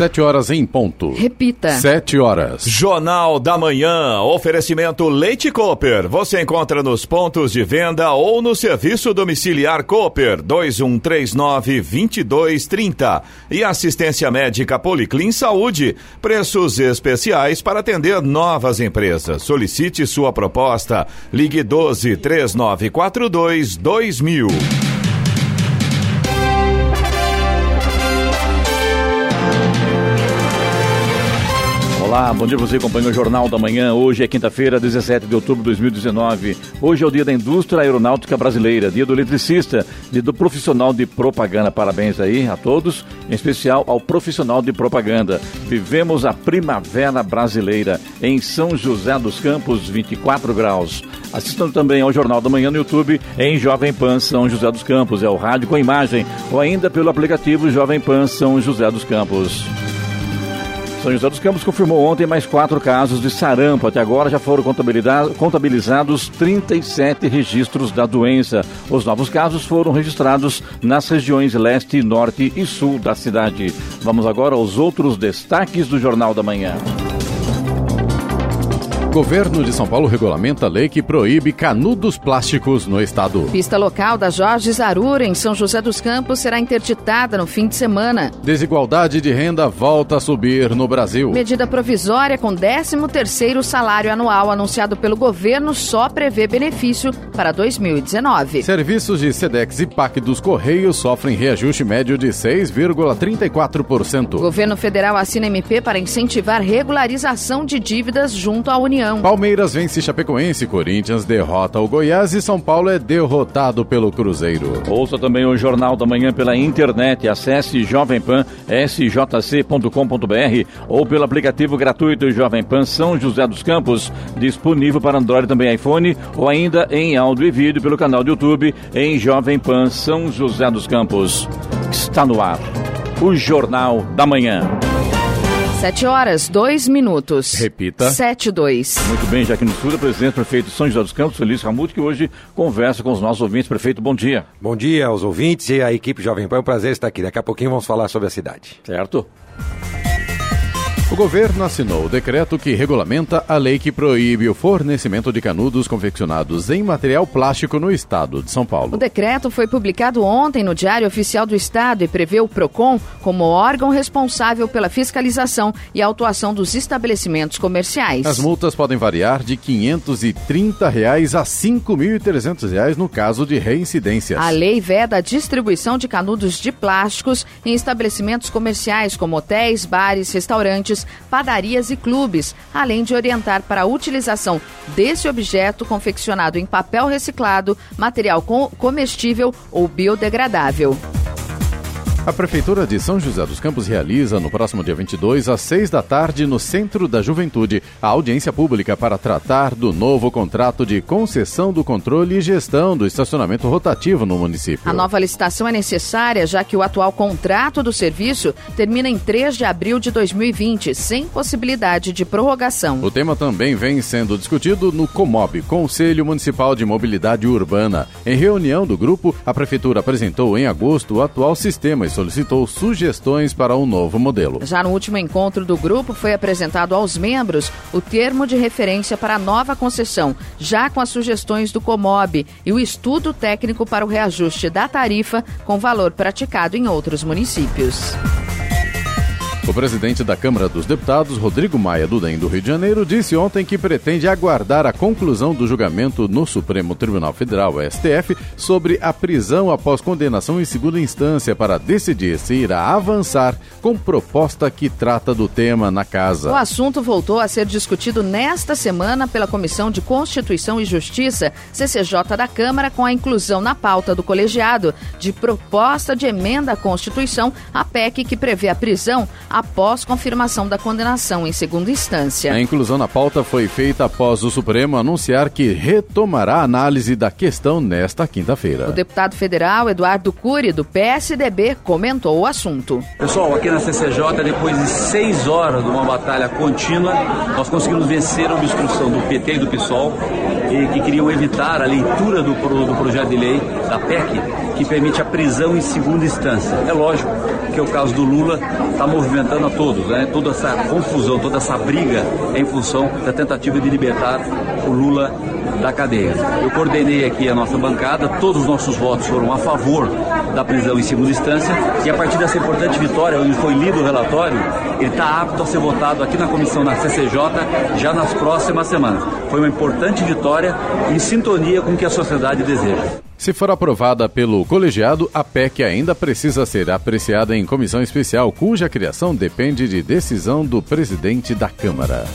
Sete horas em ponto. Repita. Sete horas. Jornal da Manhã. Oferecimento Leite Cooper. Você encontra nos pontos de venda ou no serviço domiciliar Cooper 2139-2230. E assistência médica Policlin Saúde. Preços especiais para atender novas empresas. Solicite sua proposta. Ligue 12 3942 2000. Olá, bom dia você acompanha o Jornal da Manhã. Hoje é quinta-feira, 17 de outubro de 2019. Hoje é o dia da indústria aeronáutica brasileira, dia do eletricista, dia do profissional de propaganda. Parabéns aí a todos, em especial ao profissional de propaganda. Vivemos a primavera brasileira em São José dos Campos, 24 graus. Assistam também ao Jornal da Manhã no YouTube em Jovem Pan São José dos Campos. É o rádio com imagem ou ainda pelo aplicativo Jovem Pan São José dos Campos. São José dos Campos confirmou ontem mais quatro casos de sarampo. Até agora já foram contabilizados 37 registros da doença. Os novos casos foram registrados nas regiões leste, norte e sul da cidade. Vamos agora aos outros destaques do Jornal da Manhã. Governo de São Paulo regulamenta a lei que proíbe canudos plásticos no estado. Pista local da Jorge Zarura, em São José dos Campos, será interditada no fim de semana. Desigualdade de renda volta a subir no Brasil. Medida provisória com 13º salário anual anunciado pelo governo só prevê benefício para 2019. Serviços de SEDEX e PAC dos Correios sofrem reajuste médio de 6,34%. Governo federal assina MP para incentivar regularização de dívidas junto à União. Palmeiras vence Chapecoense, Corinthians derrota o Goiás e São Paulo é derrotado pelo Cruzeiro. Ouça também o Jornal da Manhã pela internet. Acesse Jovem Pan sjc.com.br ou pelo aplicativo gratuito Jovem Pan São José dos Campos, disponível para Android também iPhone ou ainda em áudio e vídeo pelo canal do YouTube em Jovem Pan São José dos Campos. Está no ar o Jornal da Manhã. Sete horas, dois minutos. Repita. Sete, dois. Muito bem, já aqui no estúdio, presidente prefeito de São José dos Campos, Feliz Ramuto, que hoje conversa com os nossos ouvintes. Prefeito, bom dia. Bom dia aos ouvintes e à equipe Jovem Pan. É um prazer estar aqui. Daqui a pouquinho vamos falar sobre a cidade. Certo? O governo assinou o decreto que regulamenta a lei que proíbe o fornecimento de canudos confeccionados em material plástico no estado de São Paulo. O decreto foi publicado ontem no Diário Oficial do Estado e prevê o PROCON como órgão responsável pela fiscalização e autuação dos estabelecimentos comerciais. As multas podem variar de 530 reais a 5.300 reais no caso de reincidências. A lei veda a distribuição de canudos de plásticos em estabelecimentos comerciais como hotéis, bares, restaurantes, padarias e clubes, além de orientar para a utilização desse objeto confeccionado em papel reciclado, material comestível ou biodegradável. A Prefeitura de São José dos Campos realiza no próximo dia 22, às 6 da tarde, no Centro da Juventude, a audiência pública para tratar do novo contrato de concessão do controle e gestão do estacionamento rotativo no município. A nova licitação é necessária, já que o atual contrato do serviço termina em 3 de abril de 2020, sem possibilidade de prorrogação. O tema também vem sendo discutido no COMOB, Conselho Municipal de Mobilidade Urbana. Em reunião do grupo, a Prefeitura apresentou em agosto o atual sistema e solicitou sugestões para um novo modelo. Já no último encontro do grupo, foi apresentado aos membros o termo de referência para a nova concessão, já com as sugestões do Comob e o estudo técnico para o reajuste da tarifa com valor praticado em outros municípios. O presidente da Câmara dos Deputados, Rodrigo Maia do DEM do Rio de Janeiro, disse ontem que pretende aguardar a conclusão do julgamento no Supremo Tribunal Federal, STF, sobre a prisão após condenação em segunda instância para decidir se irá avançar com proposta que trata do tema na casa. O assunto voltou a ser discutido nesta semana pela Comissão de Constituição e Justiça, CCJ da Câmara, com a inclusão na pauta do colegiado de proposta de emenda à Constituição, a PEC que prevê a prisão após confirmação da condenação em segunda instância. A inclusão na pauta foi feita após o Supremo anunciar que retomará a análise da questão nesta quinta-feira. O deputado federal Eduardo Cury, do PSDB, comentou o assunto. Pessoal, aqui na CCJ, depois de seis horas de uma batalha contínua, nós conseguimos vencer a obstrução do PT e do PSOL, que queriam evitar a leitura do, do projeto de lei da PEC, que permite a prisão em segunda instância. É lógico que o caso do Lula está movimentando a todos, né? toda essa confusão, toda essa briga é em função da tentativa de libertar o Lula da cadeia. Eu coordenei aqui a nossa bancada, todos os nossos votos foram a favor da prisão em segunda instância e a partir dessa importante vitória, onde foi lido o relatório, ele está apto a ser votado aqui na comissão na CCJ já nas próximas semanas. Foi uma importante vitória em sintonia com o que a sociedade deseja. Se for aprovada pelo colegiado, a PEC ainda precisa ser apreciada em comissão especial, cuja criação depende de decisão do presidente da Câmara.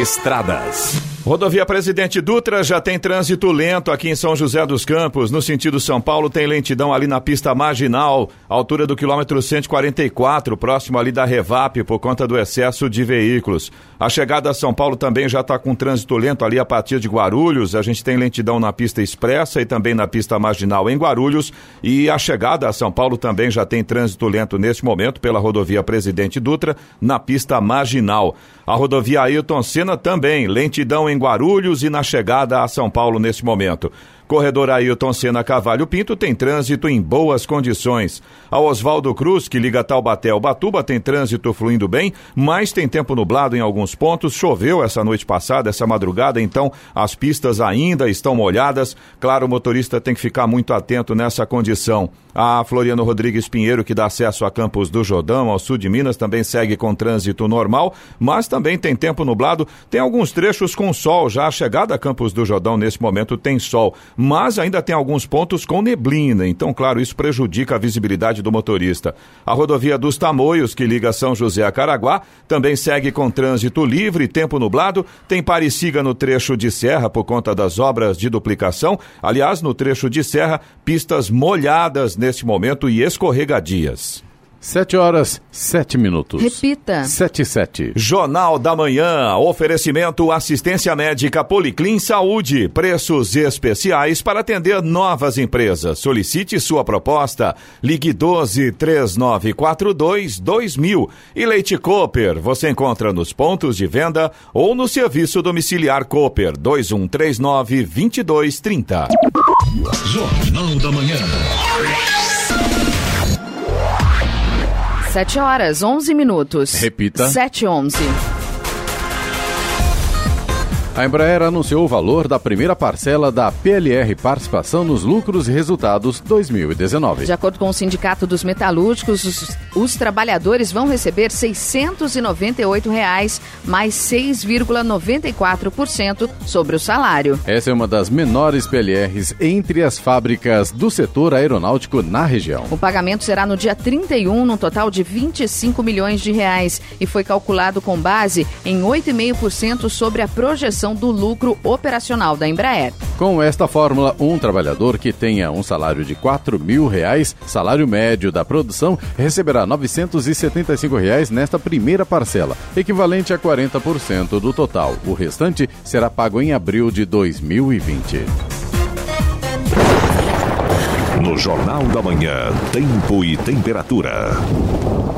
Estradas. Rodovia Presidente Dutra já tem trânsito lento aqui em São José dos Campos. No sentido São Paulo, tem lentidão ali na pista marginal, altura do quilômetro 144, próximo ali da Revap, por conta do excesso de veículos. A chegada a São Paulo também já está com trânsito lento ali a partir de Guarulhos. A gente tem lentidão na pista expressa e também na pista marginal em Guarulhos. E a chegada a São Paulo também já tem trânsito lento neste momento pela rodovia Presidente Dutra, na pista marginal. A rodovia Ailton Senna também, lentidão em Guarulhos e na chegada a São Paulo neste momento. Corredor Ailton Senna Cavalho Pinto tem trânsito em boas condições. A Oswaldo Cruz, que liga Taubaté ao Batuba, tem trânsito fluindo bem, mas tem tempo nublado em alguns pontos. Choveu essa noite passada, essa madrugada, então as pistas ainda estão molhadas. Claro, o motorista tem que ficar muito atento nessa condição. A Floriano Rodrigues Pinheiro, que dá acesso a Campos do Jordão, ao sul de Minas, também segue com trânsito normal, mas também tem tempo nublado. Tem alguns trechos com sol. Já a chegada a Campos do Jordão nesse momento tem sol mas ainda tem alguns pontos com neblina, então, claro, isso prejudica a visibilidade do motorista. A rodovia dos Tamoios, que liga São José a Caraguá, também segue com trânsito livre, tempo nublado, tem parecida no trecho de serra por conta das obras de duplicação. Aliás, no trecho de serra, pistas molhadas nesse momento e escorregadias. Sete horas, sete minutos. Repita. Sete, sete. Jornal da Manhã. Oferecimento assistência médica Policlin Saúde. Preços especiais para atender novas empresas. Solicite sua proposta. Ligue 12 3942 2000. E Leite Cooper. Você encontra nos pontos de venda ou no serviço domiciliar Cooper 2139 2230. Jornal da Manhã. 7 horas, 11 minutos. Repita. 7 11. A Embraer anunciou o valor da primeira parcela da PLR Participação nos Lucros e Resultados 2019. De acordo com o Sindicato dos Metalúrgicos, os, os trabalhadores vão receber 698 reais, mais 6,94% sobre o salário. Essa é uma das menores PLRs entre as fábricas do setor aeronáutico na região. O pagamento será no dia 31, num total de 25 milhões de reais, e foi calculado com base em 8,5% sobre a projeção do lucro operacional da Embraer. Com esta fórmula, um trabalhador que tenha um salário de R$ mil reais, salário médio da produção, receberá 975 reais nesta primeira parcela, equivalente a 40% do total. O restante será pago em abril de 2020. No Jornal da Manhã, tempo e temperatura.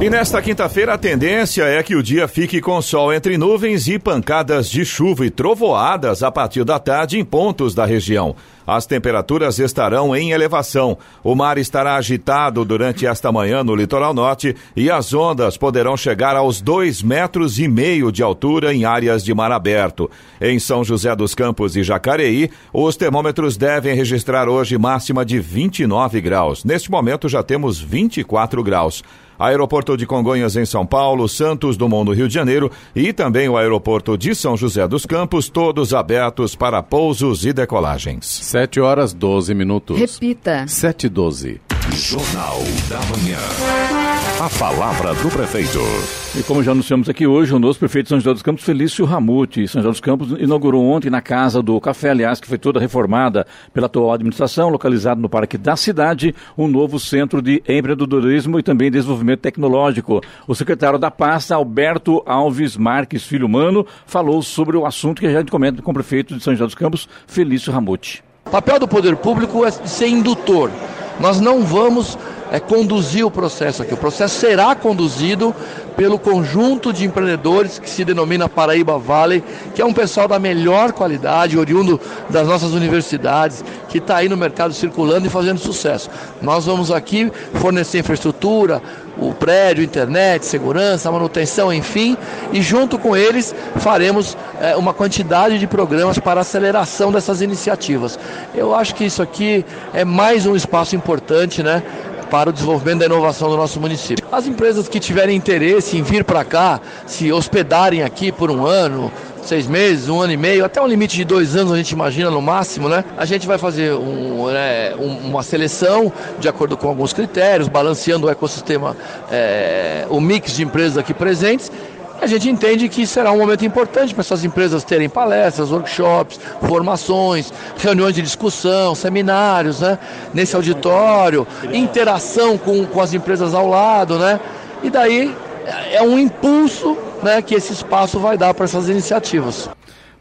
E nesta quinta-feira a tendência é que o dia fique com sol entre nuvens e pancadas de chuva e trovoadas a partir da tarde em pontos da região. As temperaturas estarão em elevação. O mar estará agitado durante esta manhã no litoral norte e as ondas poderão chegar aos dois metros e meio de altura em áreas de mar aberto. Em São José dos Campos e Jacareí, os termômetros devem registrar hoje máxima de 29 graus. Neste momento já temos 24 graus. Aeroporto de Congonhas em São Paulo, Santos Dumont no Rio de Janeiro e também o aeroporto de São José dos Campos, todos abertos para pousos e decolagens. 7 horas 12 minutos. Repita. 7 e 12. Jornal da Manhã. A palavra do prefeito. E como já anunciamos aqui hoje, o nosso prefeito de São José dos Campos, Felício Ramute. São José dos Campos inaugurou ontem na Casa do Café, aliás, que foi toda reformada pela atual administração, localizado no Parque da Cidade, um novo centro de empreendedorismo e também desenvolvimento tecnológico. O secretário da pasta, Alberto Alves Marques Filho Mano, falou sobre o assunto que a gente comenta com o prefeito de São José dos Campos, Felício Ramute. O papel do poder público é ser indutor. Nós não vamos é, conduzir o processo aqui. O processo será conduzido pelo conjunto de empreendedores que se denomina Paraíba Valley, que é um pessoal da melhor qualidade, oriundo das nossas universidades, que está aí no mercado circulando e fazendo sucesso. Nós vamos aqui fornecer infraestrutura, o prédio, internet, segurança, manutenção, enfim, e junto com eles faremos é, uma quantidade de programas para aceleração dessas iniciativas. Eu acho que isso aqui é mais um espaço importante, né? Para o desenvolvimento da inovação do nosso município. As empresas que tiverem interesse em vir para cá, se hospedarem aqui por um ano, seis meses, um ano e meio, até um limite de dois anos a gente imagina no máximo, né? A gente vai fazer um, né, uma seleção de acordo com alguns critérios, balanceando o ecossistema, é, o mix de empresas aqui presentes a gente entende que será um momento importante para essas empresas terem palestras, workshops, formações, reuniões de discussão, seminários, né? Nesse auditório, interação com, com as empresas ao lado, né? E daí é um impulso né, que esse espaço vai dar para essas iniciativas.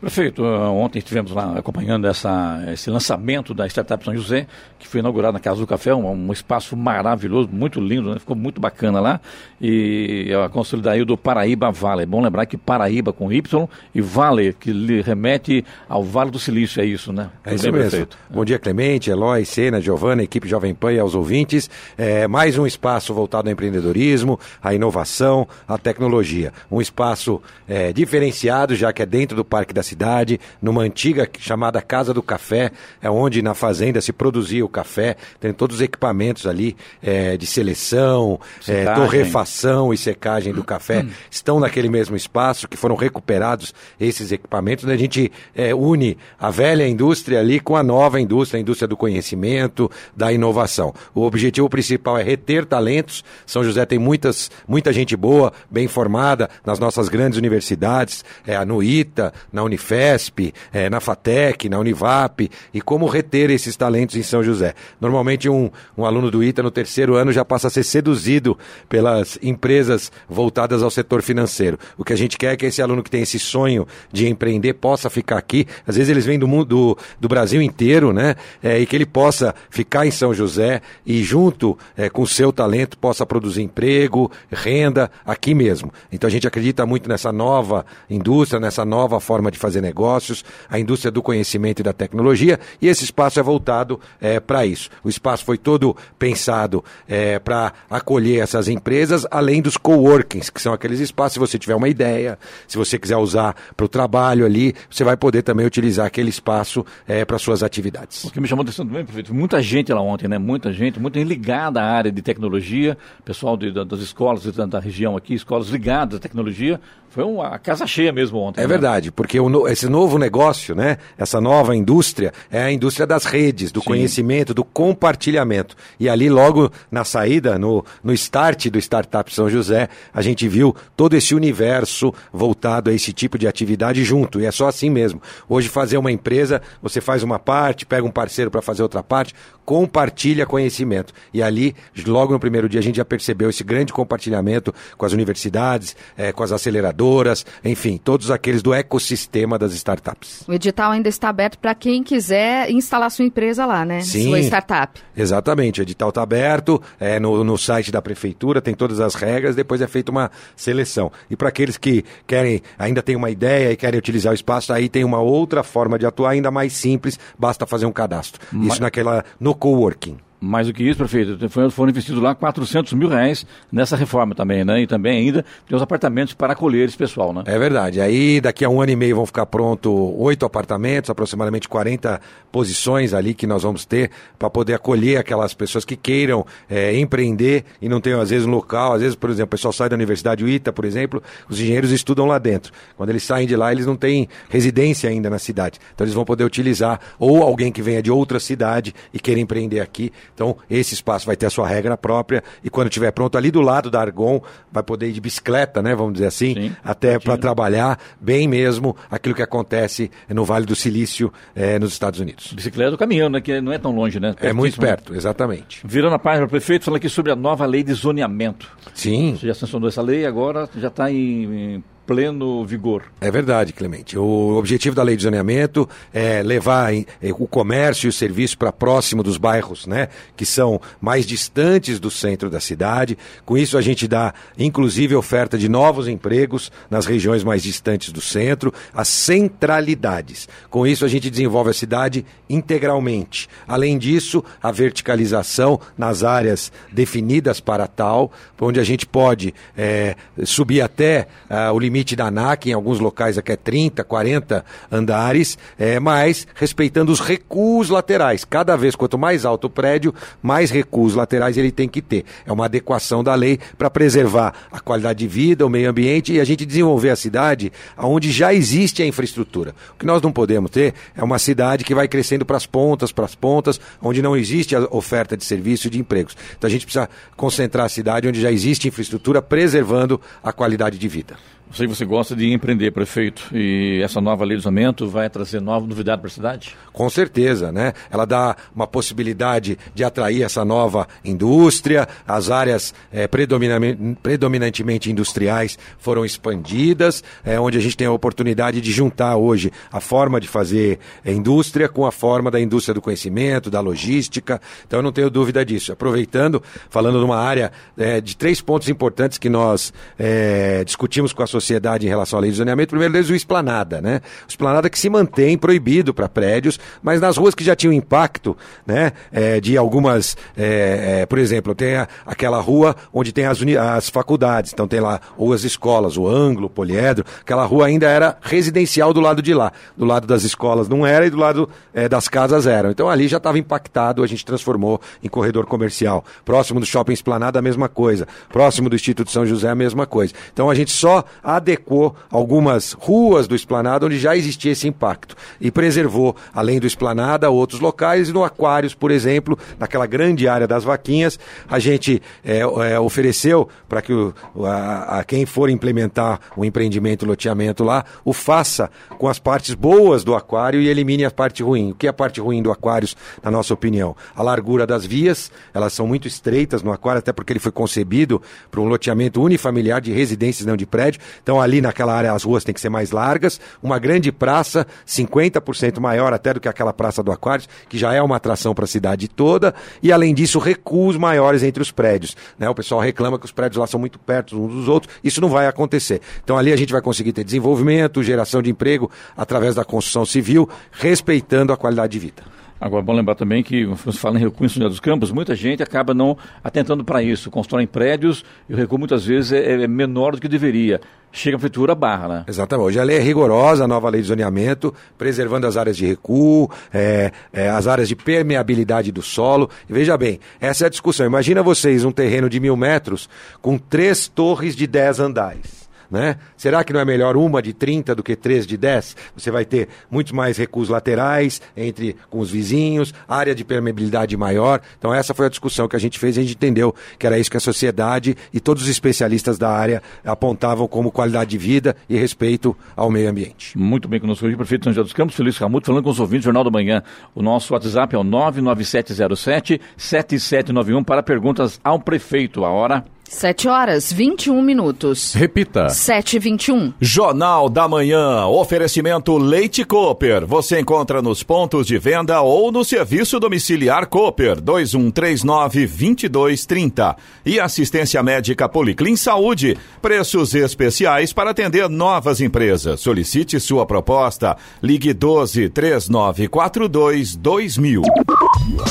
Prefeito, ontem estivemos lá acompanhando essa, esse lançamento da Startup São José, que foi inaugurado na Casa do Café, um, um espaço maravilhoso, muito lindo, né? ficou muito bacana lá. E a consolidação do Paraíba Vale. É bom lembrar que Paraíba com Y e Vale, que lhe remete ao Vale do Silício, é isso, né? É isso mesmo. Prefeito. Bom dia, Clemente, Eloy, Sena, Giovana, equipe Jovem Pan e aos ouvintes. É, mais um espaço voltado ao empreendedorismo, à inovação, à tecnologia. Um espaço é, diferenciado, já que é dentro do Parque da Cidade cidade, numa antiga chamada Casa do Café, é onde na fazenda se produzia o café, tem todos os equipamentos ali é, de seleção, é, torrefação e secagem do café, estão naquele mesmo espaço, que foram recuperados esses equipamentos, né? a gente é, une a velha indústria ali com a nova indústria, a indústria do conhecimento, da inovação. O objetivo principal é reter talentos, São José tem muitas, muita gente boa, bem formada, nas nossas grandes universidades, é, no ITA, na Unifesp, Unifesp, é, na FATEC, na Univap, e como reter esses talentos em São José. Normalmente um, um aluno do ITA no terceiro ano já passa a ser seduzido pelas empresas voltadas ao setor financeiro. O que a gente quer é que esse aluno que tem esse sonho de empreender possa ficar aqui. Às vezes eles vêm do mundo do, do Brasil inteiro, né? É, e que ele possa ficar em São José e junto é, com o seu talento possa produzir emprego, renda aqui mesmo. Então a gente acredita muito nessa nova indústria, nessa nova forma de fazer fazer negócios, a indústria do conhecimento e da tecnologia, e esse espaço é voltado é, para isso. O espaço foi todo pensado é, para acolher essas empresas, além dos coworkings, que são aqueles espaços, se você tiver uma ideia, se você quiser usar para o trabalho ali, você vai poder também utilizar aquele espaço é, para suas atividades. O que me chamou a atenção também, prefeito, muita gente lá ontem, né? Muita gente, gente ligada à área de tecnologia, pessoal de, das escolas da, da região aqui, escolas ligadas à tecnologia, foi uma casa cheia mesmo ontem. É né? verdade, porque o, esse novo negócio, né, essa nova indústria, é a indústria das redes, do Sim. conhecimento, do compartilhamento. E ali, logo na saída, no, no start do Startup São José, a gente viu todo esse universo voltado a esse tipo de atividade junto. E é só assim mesmo. Hoje, fazer uma empresa, você faz uma parte, pega um parceiro para fazer outra parte, compartilha conhecimento. E ali, logo no primeiro dia, a gente já percebeu esse grande compartilhamento com as universidades, é, com as aceleradoras enfim, todos aqueles do ecossistema das startups. O edital ainda está aberto para quem quiser instalar sua empresa lá, né? Sim, sua startup. Exatamente, o edital está aberto, é, no, no site da prefeitura, tem todas as regras, depois é feita uma seleção. E para aqueles que querem, ainda tem uma ideia e querem utilizar o espaço, aí tem uma outra forma de atuar, ainda mais simples, basta fazer um cadastro. Mas... Isso naquela, no coworking. Mais do que isso, prefeito, foram investidos lá 400 mil reais nessa reforma também, né? E também ainda tem os apartamentos para acolher esse pessoal, né? É verdade. Aí daqui a um ano e meio vão ficar prontos oito apartamentos, aproximadamente 40 posições ali que nós vamos ter para poder acolher aquelas pessoas que queiram é, empreender e não tenham, às vezes, um local. Às vezes, por exemplo, o pessoal sai da Universidade UITA, por exemplo, os engenheiros estudam lá dentro. Quando eles saem de lá, eles não têm residência ainda na cidade. Então eles vão poder utilizar, ou alguém que venha de outra cidade e queira empreender aqui, Então, esse espaço vai ter a sua regra própria e quando estiver pronto, ali do lado da Argon, vai poder ir de bicicleta, né? Vamos dizer assim, Sim, até para trabalhar bem mesmo aquilo que acontece no Vale do Silício, eh, nos Estados Unidos. Bicicleta caminhando, né? Que não é tão longe, né? É muito né? perto, exatamente. Virando a página, prefeito, falando aqui sobre a nova lei de zoneamento. Sim. Você já sancionou essa lei, agora já está em, em pleno vigor. É verdade, Clemente. O objetivo da lei de zoneamento é levar eh, o comércio e o serviço para próximo dos bairros, né, que são mais distantes do centro da cidade. Com isso a gente dá, inclusive, oferta de novos empregos nas regiões mais distantes do centro, as centralidades. Com isso a gente desenvolve a cidade integralmente. Além disso, a verticalização nas áreas definidas para tal, onde a gente pode eh, subir até ah, o limite da ANAC, em alguns locais aqui é 30, 40 andares, eh, mas respeitando os recuos laterais. Cada vez, quanto mais alto o prédio, mais recuos laterais ele tem que ter. É uma adequação da lei para preservar a qualidade de vida, o meio ambiente e a gente desenvolver a cidade onde já existe a infraestrutura. O que nós não podemos ter é uma cidade que vai crescendo para as pontas, para as pontas, onde não existe a oferta de serviço e de empregos. Então a gente precisa concentrar a cidade onde já existe infraestrutura, preservando a qualidade de vida. Sei que você gosta de empreender, prefeito, e essa nova lei de zoneamento vai trazer nova novidade para a cidade? Com certeza, né? Ela dá uma possibilidade de atrair essa nova indústria, as áreas predominamente, predominantemente industriais foram expandidas, eh, onde a gente tem a oportunidade de juntar hoje a forma de fazer eh, indústria com a forma da indústria do conhecimento, da logística. Então eu não tenho dúvida disso. Aproveitando, falando de uma área eh, de três pontos importantes que nós eh, discutimos com a sociedade em relação à lei de zoneamento. Primeiro deles, o esplanada, né? O esplanada que se mantém proibido para prédios, mas nas ruas que já tinham impacto, né? eh, de algumas, eh, eh, por exemplo, tem a- aquela rua onde tem as, as faculdades, então tem lá ou as escolas, o ângulo, o poliedro, aquela rua ainda era residencial do lado de lá. Do lado das escolas não era e do lado eh, das casas eram. Então ali já estava impactado, a gente transformou em corredor comercial. Próximo do shopping esplanada, a mesma coisa. Próximo do Instituto São José, a mesma coisa. Então a gente só adequou algumas ruas do esplanada onde já existia esse impacto e preservou, além do esplanada, outros locais. No Aquários, por exemplo, naquela grande área das vaquinhas, a gente eh, eh, ofereceu para que o, a, a quem for implementar o empreendimento, o loteamento lá, o faça com as partes boas do aquário e elimine a parte ruim. O que é a parte ruim do Aquários, na nossa opinião? A largura das vias, elas são muito estreitas no aquário, até porque ele foi concebido para um loteamento unifamiliar de residências, não de prédio. Então, ali naquela área, as ruas têm que ser mais largas. Uma grande praça, 50% maior até do que aquela praça do Aquários, que já é uma atração para a cidade toda. E, além disso, recuos maiores entre os prédios. Né? O pessoal reclama que os prédios lá são muito perto uns dos outros. Isso não vai acontecer. Então, ali a gente vai conseguir ter desenvolvimento, geração de emprego através da construção civil, respeitando a qualidade de vida. Agora, é bom lembrar também que, quando se em recuo em São José dos Campos, muita gente acaba não atentando para isso. Constroem prédios e o recuo muitas vezes é, é menor do que deveria. Chega a prefeitura barra, né? Exatamente. Hoje a lei é rigorosa, a nova lei de zoneamento, preservando as áreas de recuo, é, é, as áreas de permeabilidade do solo. E veja bem, essa é a discussão. Imagina vocês um terreno de mil metros com três torres de dez andares. Né? Será que não é melhor uma de 30 do que três de 10? Você vai ter muito mais recuos laterais entre com os vizinhos, área de permeabilidade maior. Então essa foi a discussão que a gente fez e a gente entendeu que era isso que a sociedade e todos os especialistas da área apontavam como qualidade de vida e respeito ao meio ambiente. Muito bem conosco hoje, prefeito de São José dos Campos, Feliz Camuto, falando com os ouvintes do Jornal da Manhã. O nosso WhatsApp é o 99707-7791 para perguntas ao prefeito. A hora 7 horas 21 minutos. Repita. 7 e 21. Jornal da Manhã, oferecimento Leite Cooper. Você encontra nos pontos de venda ou no serviço domiciliar Cooper 2139-2230. E assistência médica Policlin Saúde. Preços especiais para atender novas empresas. Solicite sua proposta. Ligue 12 3942 2000.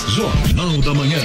Jornal da Manhã.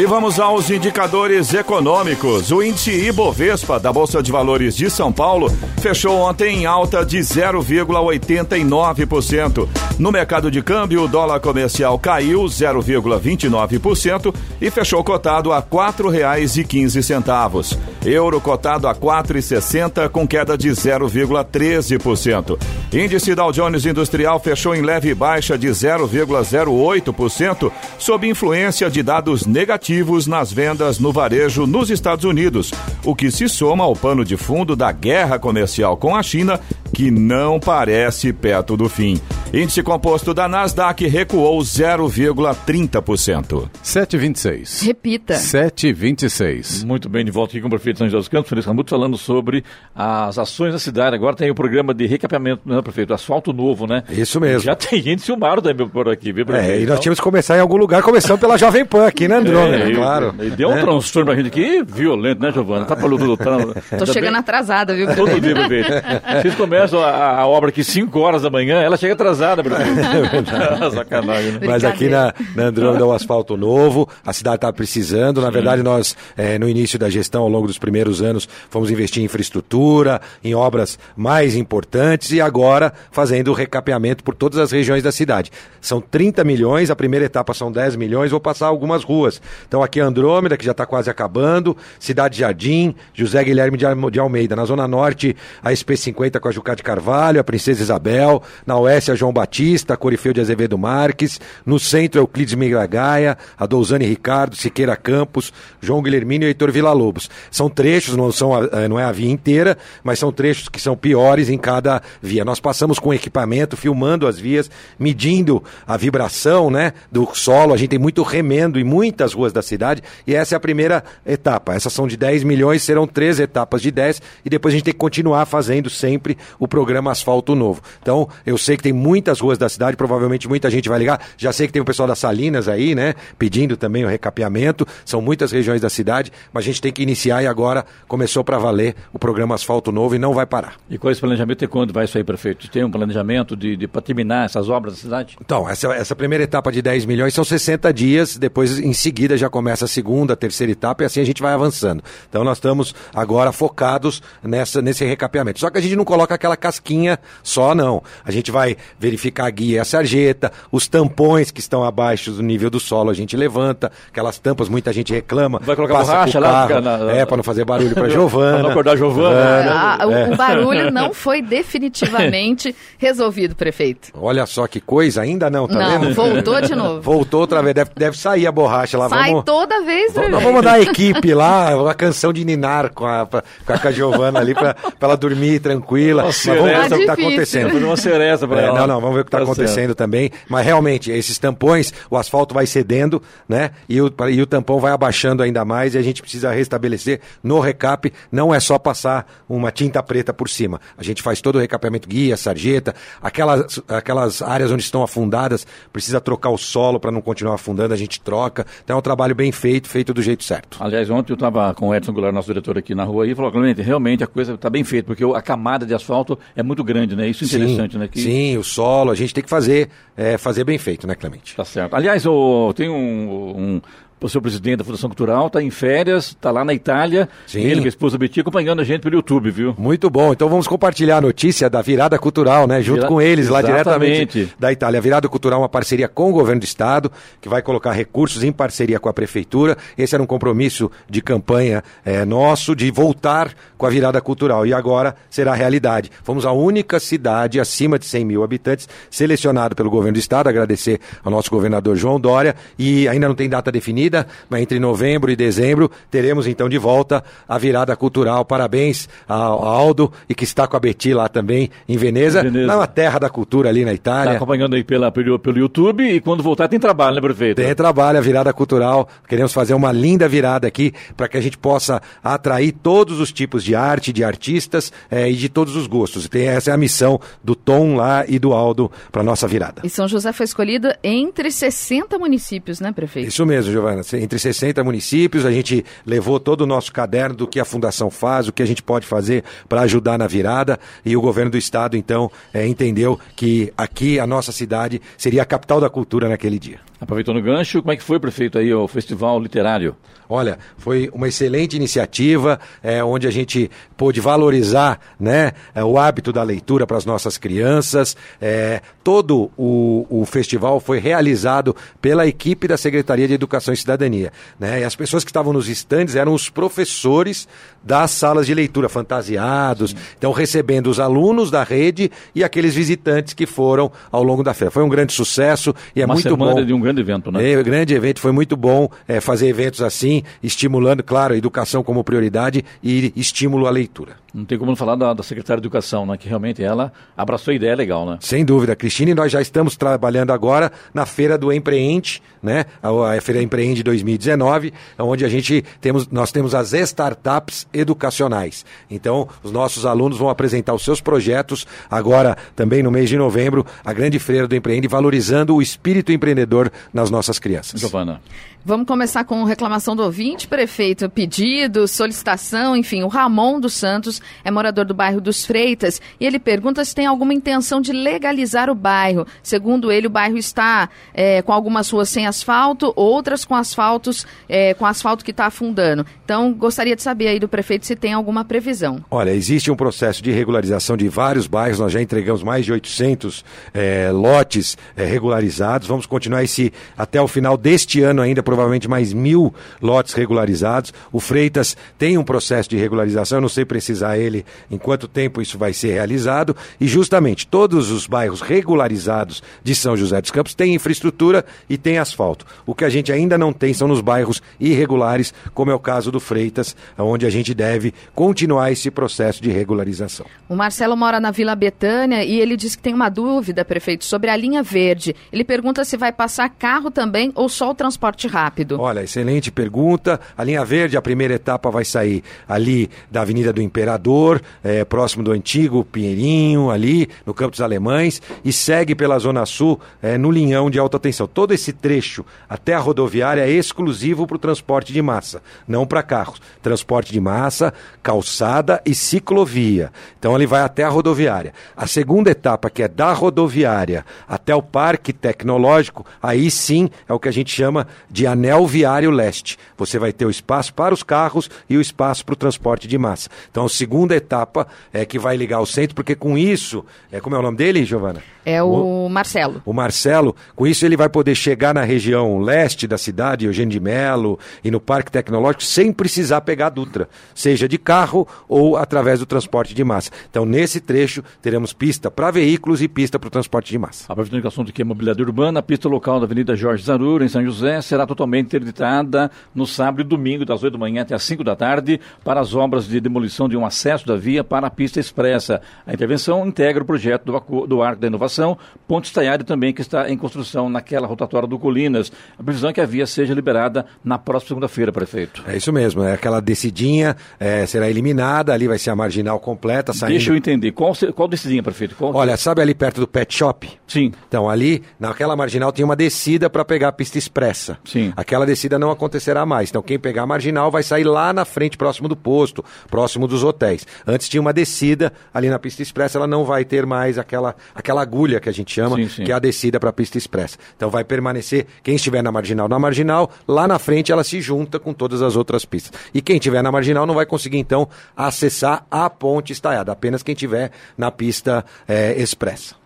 E vamos aos indicadores econômicos. O índice Ibovespa da Bolsa de Valores de São Paulo fechou ontem em alta de 0,89%. No mercado de câmbio, o dólar comercial caiu 0,29% e fechou cotado a R$ 4,15. Euro cotado a 4,60 com queda de 0,13%. Índice Dow Jones Industrial fechou em leve baixa de 0,08%, sob influência de dados negativos nas vendas no varejo nos Estados Unidos, o que se soma ao pano de fundo da guerra comercial com a China, que não parece perto do fim. Índice composto da Nasdaq recuou 0,30%. 7,26. Repita. 7,26. Muito bem, de volta aqui com o prefeito São José dos Campos, Feliz Ramuto, falando sobre as ações da cidade. Agora tem o programa de recapeamento, né, prefeito? Asfalto novo, né? Isso mesmo. Já tem gente filmado também por aqui, viu, prefeito? É, e nós tínhamos que começar em algum lugar, começando pela Jovem Pan aqui, né, Andrômeda? É, claro. E deu um É. transtorno pra gente aqui violento, né, Giovana? Tá falando do Tô chegando atrasada, viu? Todo dia, prefeito. Vocês começam a, a obra aqui 5 horas da manhã, ela chega atrasada, prefeito. Sacanagem, né? Mas aqui na, na Andrômeda é um asfalto novo, a cidade está precisando. Na verdade, nós, eh, no início da gestão, ao longo dos primeiros anos, fomos investir em infraestrutura, em obras mais importantes e agora fazendo o recapeamento por todas as regiões da cidade. São 30 milhões, a primeira etapa são 10 milhões, vou passar algumas ruas. Então aqui a Andrômeda, que já está quase acabando, Cidade Jardim, José Guilherme de Almeida. Na Zona Norte, a SP50 com a Jucá de Carvalho, a Princesa Isabel. Na Oeste, a João Batista, a Corifeu de Azevedo Marques. No centro, Euclides Migragaia, a Douzane Ricardo, Siqueira Campos, João Guilhermino e Heitor Villa-Lobos. São trechos, não, são eh, não é a via inteira, mas são trechos que são piores em cada via. Nós passamos com equipamento, filmando as vias, medindo a vibração né, do solo. A gente tem muito remendo em muitas ruas da cidade e essa é a primeira etapa. Essas são de 10 milhões, serão três etapas de 10 e depois a gente tem que continuar fazendo sempre o programa Asfalto Novo. Então, eu sei que tem muitas ruas da cidade, provavelmente muita gente vai ligar. Já sei que tem o pessoal das Salinas aí, né, pedindo também o recapeamento. São muitas regiões da cidade, mas a gente tem que iniciar e agora começou para valer o programa Asfalto Novo e não vai parar. E qual é esse planejamento e quando vai isso aí, prefeito? Tem um planejamento de, de para terminar essas obras da cidade? Então, essa, essa primeira etapa de 10 milhões são 60 dias, depois em seguida já começa a segunda, a terceira etapa e assim a gente vai avançando. Então nós estamos agora focados nessa, nesse recapeamento. Só que a gente não coloca aquela casquinha só, não. A gente vai verificar a guia e a sarjeta, os tampões que estão abaixo do nível do solo a gente levanta, aquelas tampas muita gente reclama. Vai colocar passa borracha o lá, carro, na- na- É, para não fazer barulho para Giovana. Pra não acordar a Giovana. Ah, o, É. o barulho não foi definitivamente resolvido, prefeito. Olha só que coisa, ainda não, tá não, vendo? voltou de novo. Voltou outra vez, deve, deve sair a borracha lá. Sai vamos... toda vez, Vamos- prefeito. Nós vamos mandar a equipe lá, uma canção de Ninar com a, pra- com a, com a Giovana ali pra, pra ela dormir tranquila. Mas vamos ver o que tá Difícil. acontecendo. Uma seresta pra É, ela. não, não, vamos ver o que está Tá acontecendo também. Mas realmente, esses tampões, o asfalto vai cedendo, né? E o, e o tampão vai abaixando ainda mais e a gente precisa restabelecer no recap. Não é só passar uma tinta preta por cima. A gente faz todo o recapeamento, guia, sarjeta, aquelas, aquelas áreas onde estão afundadas, precisa trocar o solo para não continuar afundando, a gente troca. Então é um trabalho bem feito, feito do jeito certo. Aliás, ontem eu estava com o Edson Goulart, nosso diretor aqui na rua, e falou, Clemente, realmente a coisa está bem feita, porque a camada de asfalto é muito grande, né? Isso é interessante, sim, né? Que... Sim, o solo, a gente tem que fazer, é, fazer bem feito, né, Clemente? Tá certo. Aliás, o, tem um, um o seu presidente da Fundação Cultural, está em férias, está lá na Itália. Sim. Ele, com a esposa Betty, acompanhando a gente pelo YouTube, viu? Muito bom. Então vamos compartilhar a notícia da virada cultural, né? Junto Vira- com eles, lá Exatamente. diretamente da Itália. A virada cultural é uma parceria com o governo do estado, que vai colocar recursos em parceria com a prefeitura. Esse era um compromisso de campanha eh, nosso de voltar com a virada cultural. E agora será realidade. Fomos a única cidade acima de 100 mil habitantes selecionado pelo governo do estado. Agradecer ao nosso governador João Dória. E ainda não tem data definida, mas entre novembro e dezembro teremos então de volta a virada cultural. Parabéns ao Aldo e que está com a Betty lá também em Veneza, Veneza. na terra da cultura ali na Está Itália. acompanhando aí pela, pelo, pelo YouTube e quando voltar tem trabalho, né, prefeito? Tem trabalho, a virada cultural. Queremos fazer uma linda virada aqui para que a gente possa atrair todos os tipos de arte, de artistas eh, e de todos os gostos. Tem, essa é a missão do Tom lá e do Aldo para nossa virada. E São José foi escolhido entre 60 municípios, né, prefeito? Isso mesmo, Giovana. Entre 60 municípios, a gente levou todo o nosso caderno do que a Fundação faz, o que a gente pode fazer para ajudar na virada. E o governo do estado, então, eh, entendeu que aqui, a nossa cidade, seria a capital da cultura naquele dia. Aproveitando o gancho, como é que foi, prefeito, aí o festival literário? Olha, foi uma excelente iniciativa, é, onde a gente pôde valorizar né, é, o hábito da leitura para as nossas crianças. É, todo o, o festival foi realizado pela equipe da Secretaria de Educação e Cidadania. Né, e as pessoas que estavam nos estandes eram os professores das salas de leitura, fantasiados, Sim. então recebendo os alunos da rede e aqueles visitantes que foram ao longo da feira. Foi um grande sucesso e é uma muito bom. de um grande evento, né? É, grande evento, foi muito bom é, fazer eventos assim, estimulando, claro, a educação como prioridade e estímulo à leitura. Não tem como não falar da, da secretária de Educação, né? Que realmente ela abraçou a ideia legal, né? Sem dúvida, Cristina, e nós já estamos trabalhando agora na Feira do Empreende, né? A, a Feira Empreende 2019, onde a gente temos, nós temos as startups educacionais. Então, os nossos alunos vão apresentar os seus projetos agora, também no mês de novembro, a grande Feira do Empreende, valorizando o espírito empreendedor nas nossas crianças. Giovana. Vamos começar com reclamação do ouvinte, prefeito, pedido, solicitação, enfim. O Ramon dos Santos é morador do bairro dos Freitas e ele pergunta se tem alguma intenção de legalizar o bairro. Segundo ele, o bairro está é, com algumas ruas sem asfalto, outras com asfaltos, é, com asfalto que está afundando. Então, gostaria de saber aí do prefeito se tem alguma previsão. Olha, existe um processo de regularização de vários bairros. Nós já entregamos mais de 800 é, lotes é, regularizados. Vamos continuar esse até o final deste ano ainda provavelmente mais mil lotes regularizados. O Freitas tem um processo de regularização, eu não sei precisar ele em quanto tempo isso vai ser realizado. E justamente todos os bairros regularizados de São José dos Campos têm infraestrutura e têm asfalto. O que a gente ainda não tem são nos bairros irregulares, como é o caso do Freitas, onde a gente deve continuar esse processo de regularização. O Marcelo mora na Vila Betânia e ele diz que tem uma dúvida, prefeito, sobre a linha verde. Ele pergunta se vai passar carro também ou só o transporte rápido? Olha, excelente pergunta. A linha verde, a primeira etapa vai sair ali da Avenida do Imperador, é, próximo do antigo Pinheirinho, ali no Campo dos Alemães, e segue pela Zona Sul é, no linhão de alta tensão. Todo esse trecho até a rodoviária é exclusivo para o transporte de massa, não para carros. Transporte de massa, calçada e ciclovia. Então ele vai até a rodoviária. A segunda etapa, que é da rodoviária até o Parque Tecnológico, aí sim é o que a gente chama de anel viário leste. Você vai ter o espaço para os carros e o espaço para o transporte de massa. Então, a segunda etapa é que vai ligar o centro, porque com isso, é como é o nome dele, Giovana? É o, o Marcelo. O Marcelo, com isso ele vai poder chegar na região leste da cidade, Eugênio de Melo e no Parque Tecnológico, sem precisar pegar a Dutra, seja de carro ou através do transporte de massa. Então, nesse trecho, teremos pista para veículos e pista para o transporte de massa. Aproveitando que o assunto aqui é mobilidade urbana, a pista local da Avenida Jorge Zarur, em São José, será totalmente interditada no sábado e domingo, das 8 da manhã até as 5 da tarde, para as obras de demolição de um acesso da via para a pista expressa. A intervenção integra o projeto do, do Arco da Inovação, Ponte Estaiário também, que está em construção naquela rotatória do Colinas. A previsão é que a via seja liberada na próxima segunda-feira, prefeito. É isso mesmo, é aquela descidinha é, será eliminada, ali vai ser a marginal completa. Saindo... Deixa eu entender, qual, qual descidinha, prefeito? Qual... Olha, sabe ali perto do Pet Shop? Sim. Então, ali, naquela marginal, tem uma descida para pegar a pista expressa. Sim. Aquela descida não acontecerá mais. Então, quem pegar a marginal vai sair lá na frente, próximo do posto, próximo dos hotéis. Antes tinha uma descida ali na pista expressa, ela não vai ter mais aquela, aquela agulha que a gente chama, sim, sim. que é a descida para a pista expressa. Então, vai permanecer, quem estiver na marginal, na marginal, lá na frente ela se junta com todas as outras pistas. E quem estiver na marginal não vai conseguir, então, acessar a ponte estaiada, apenas quem estiver na pista é, expressa.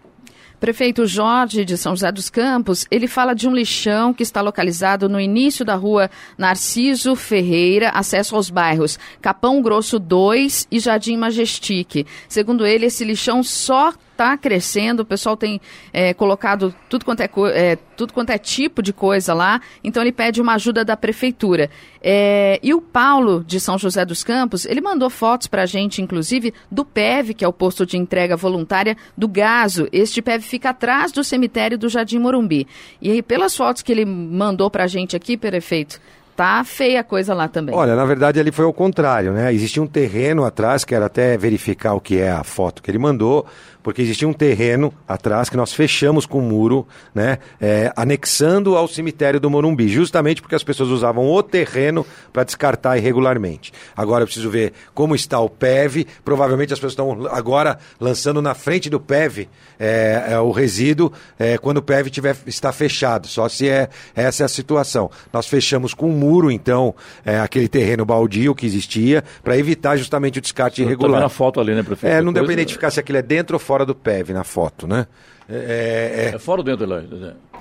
Prefeito Jorge de São José dos Campos, ele fala de um lixão que está localizado no início da rua Narciso Ferreira, acesso aos bairros Capão Grosso 2 e Jardim Majestique. Segundo ele, esse lixão só está crescendo, o pessoal tem é, colocado tudo quanto é, é, tudo quanto é tipo de coisa lá, então ele pede uma ajuda da prefeitura. É, e o Paulo, de São José dos Campos, ele mandou fotos para a gente, inclusive, do PEV, que é o posto de entrega voluntária do Gaso. Este PEV fica atrás do cemitério do Jardim Morumbi. E aí, pelas fotos que ele mandou para a gente aqui, prefeito, tá feia a coisa lá também. Olha, na verdade ali foi ao contrário, né? Existia um terreno atrás, quero até verificar o que é a foto que ele mandou, porque existia um terreno atrás que nós fechamos com um muro, né? É, anexando ao cemitério do Morumbi, justamente porque as pessoas usavam o terreno para descartar irregularmente. Agora eu preciso ver como está o PEV. Provavelmente as pessoas estão agora lançando na frente do PEV é, é, o resíduo é, quando o PEV tiver, está fechado. Só se é essa é a situação. Nós fechamos com um muro, então, é, aquele terreno baldio que existia, para evitar justamente o descarte irregular. vendo a foto ali, né, prefeito? É, não deu para identificar se aquilo é dentro ou fora do PEV na foto, né? É, é- É fora ou dentro, Eloy?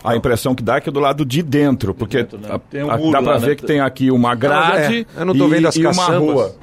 A impressão que dá é que é do lado de dentro, porque dentro, né? a- Tem um a- dá pra lá, ver né? que tem aqui uma grade é, eu não tô e, vendo as e uma rua.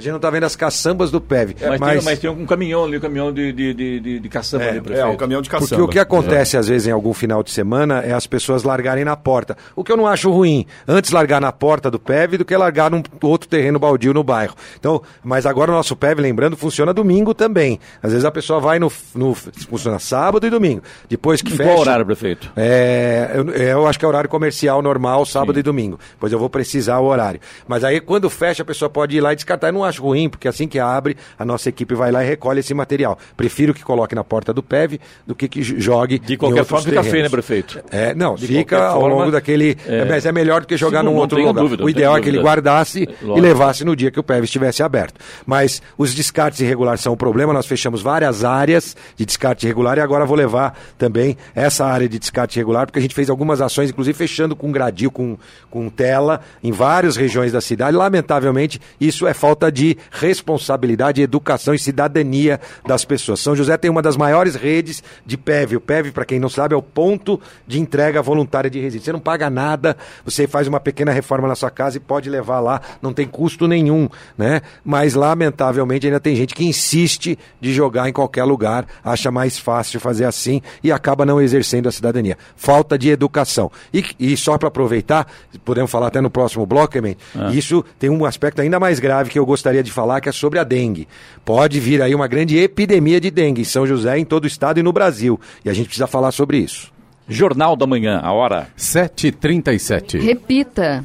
A gente não está vendo as caçambas do PEV. Mas, mas Tem, mas tem um caminhão ali, um caminhão de, de, de, de, de caçamba ali, É, prefeito. um caminhão de Porque caçamba. o que acontece às vezes em algum final de semana é as pessoas largarem na porta. O que eu não acho ruim. Antes largar na porta do PEV do que largar num outro terreno baldio no bairro. Então, mas agora o nosso PEV, lembrando, funciona domingo também. Às vezes a pessoa vai no. no funciona sábado e domingo. Depois que Em fecha. qual horário, prefeito? É, eu, eu acho que é horário comercial normal, sábado e domingo. Pois eu vou precisar o horário. Mas aí quando fecha, a pessoa pode ir lá e descartar. Eu não acho ruim, porque assim que abre, a nossa equipe vai lá e recolhe esse material. Prefiro que coloque na porta do PEV do que que jogue. De qualquer forma, fica feio, né, terrenos. prefeito? É, não, De fica ao forma, longo daquele. é. Mas é melhor do que jogar Sim, num outro lugar. dúvida, o ideal é que ele guardasse É, e levasse no dia que o PEV estivesse aberto. Mas os descartes irregulares são um problema. Nós fechamos várias áreas de descarte irregular e agora vou levar também essa área de descarte irregular, porque a gente fez algumas ações, inclusive fechando com gradil, com, com tela, em várias regiões da cidade. Lamentavelmente, isso é falta de responsabilidade, educação e cidadania das pessoas. São José tem uma das maiores redes de PEV. O PEV, para quem não sabe, é o ponto de entrega voluntária de resíduos. Você não paga nada, você faz uma pequena reforma na sua casa e pode levar lá, não tem custo nenhum, né? Mas lamentavelmente ainda tem gente que insiste de jogar em qualquer lugar, acha mais fácil fazer assim e acaba não exercendo a cidadania. Falta de educação. E, e só para aproveitar, podemos falar até no próximo bloco, Emen, isso tem um aspecto ainda mais grave que eu gostaria de falar, que é sobre a dengue. Pode vir aí uma grande epidemia de dengue em São José, em todo o estado e no Brasil. E a gente precisa falar sobre isso. Jornal da Manhã, a hora. 7h37. Repita.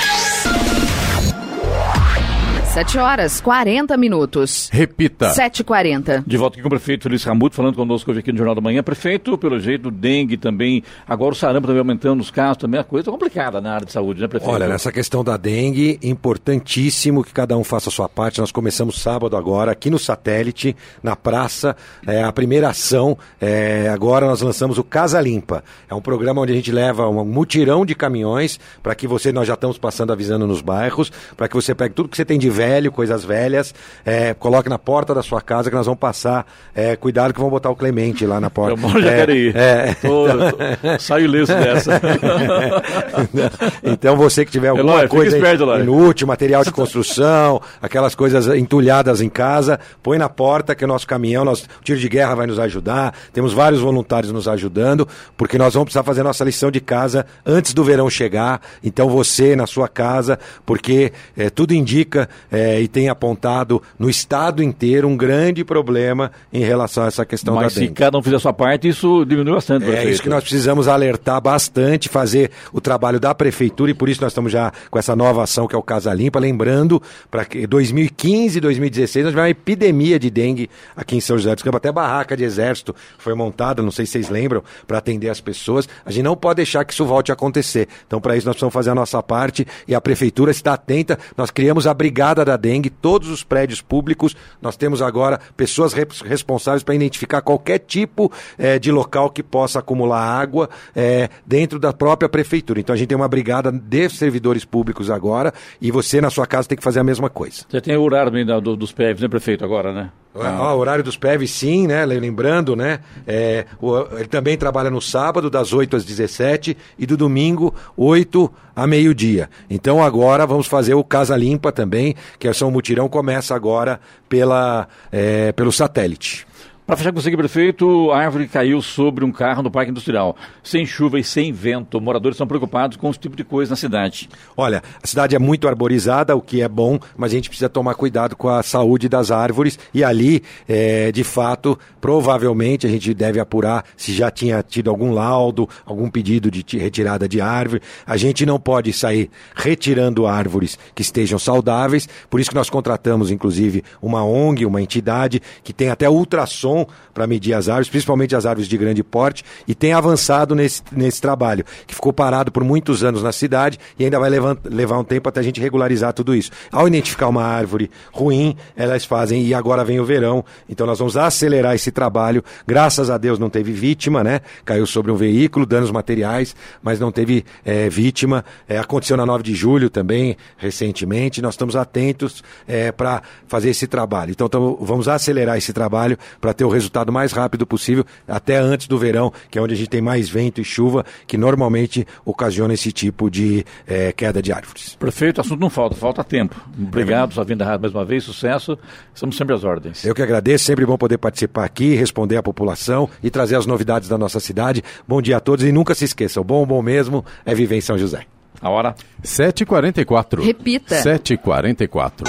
7 horas, 40 minutos. Repita. 7h40. De volta aqui com o prefeito Feliz Ramuto, falando conosco hoje aqui no Jornal da Manhã. Prefeito, pelo jeito, dengue também, agora o sarampo também aumentando os casos, também é coisa complicada na área de saúde, né, prefeito? Olha, nessa questão da dengue, importantíssimo que cada um faça a sua parte. Nós começamos sábado agora, aqui no satélite, na praça, é, a primeira ação. é, agora nós lançamos o Casa Limpa. É um programa onde a gente leva um mutirão de caminhões para que você, nós já estamos passando avisando nos bairros, para que você pegue tudo que você tem de velho, coisas velhas, é, coloque na porta da sua casa que nós vamos passar. é, cuidado que vão botar o Clemente lá na porta. Eu moro em É, Jacareí. é, Tô- tô- saio ileso dessa. então você que tiver alguma Eloy, coisa esperto, inútil, material de construção, aquelas coisas entulhadas em casa, põe na porta que o nosso caminhão, nosso o tiro de guerra vai nos ajudar. Temos vários voluntários nos ajudando, porque nós vamos precisar fazer nossa lição de casa antes do verão chegar. Então você na sua casa, porque eh, tudo indica eh, e tem apontado no estado inteiro um grande problema em relação a essa questão Mas da se dengue. cada um fizer a sua parte, isso diminui bastante, É isso que nós precisamos alertar bastante, fazer o trabalho da prefeitura e por isso nós estamos já com essa nova ação que é o Casa Limpa, lembrando para que 2015 e 2016 nós tivemos uma epidemia de dengue aqui em São José dos Campos, até barraca de exército foi montada, não sei se vocês lembram, para atender as pessoas. A gente não pode deixar que isso volte a acontecer. Então para isso nós precisamos fazer a nossa parte e a prefeitura está atenta. Nós criamos a brigada da dengue, todos os prédios públicos, nós temos agora pessoas re- responsáveis para identificar qualquer tipo eh, de local que possa acumular água eh, dentro da própria prefeitura. Então a gente tem uma brigada de servidores públicos agora e você na sua casa tem que fazer a mesma coisa. Você tem o horário do- dos PEVs, né, prefeito, agora, né? Ah, o horário dos PEV, sim, né? Lembrando, né? É, o- ele também trabalha no sábado, das 8 às 17 e do domingo, 8 a meio-dia. Então agora vamos fazer o Casa Limpa também. que são o mutirão, começa agora pela, é, pelo satélite. Para fechar você, prefeito, a árvore caiu sobre um carro no Parque Industrial. Sem chuva e sem vento, moradores estão preocupados com esse tipo de coisa na cidade. Olha, a cidade é muito arborizada, o que é bom, mas a gente precisa tomar cuidado com a saúde das árvores. E ali, é, de fato, provavelmente a gente deve apurar se já tinha tido algum laudo, algum pedido de retirada de árvore. A gente não pode sair retirando árvores que estejam saudáveis, por isso que nós contratamos, inclusive, uma ONG, uma entidade que tem até ultrassom para medir as árvores, principalmente as árvores de grande porte, e tem avançado nesse, nesse trabalho, que ficou parado por muitos anos na cidade e ainda vai levar, levar um tempo até a gente regularizar tudo isso. Ao identificar uma árvore ruim, elas fazem, e agora vem o verão, então nós vamos acelerar esse trabalho. Graças a Deus não teve vítima, né? Caiu sobre um veículo, danos materiais, mas não teve é, vítima. É, aconteceu na 9 de julho também, recentemente. Nós estamos atentos é, para fazer esse trabalho. Então tamo, vamos acelerar esse trabalho para ter o resultado mais rápido possível, até antes do verão, que é onde a gente tem mais vento e chuva, que normalmente ocasiona esse tipo de é, queda de árvores. Prefeito, assunto não falta, falta tempo. Obrigado, sua vinda mais uma vez, sucesso. Estamos sempre às ordens. Eu que agradeço, sempre bom poder participar aqui, responder à população e trazer as novidades da nossa cidade. Bom dia a todos e nunca se esqueçam, bom, bom mesmo é viver em São José. A hora? 7h44. Repita. 7h44.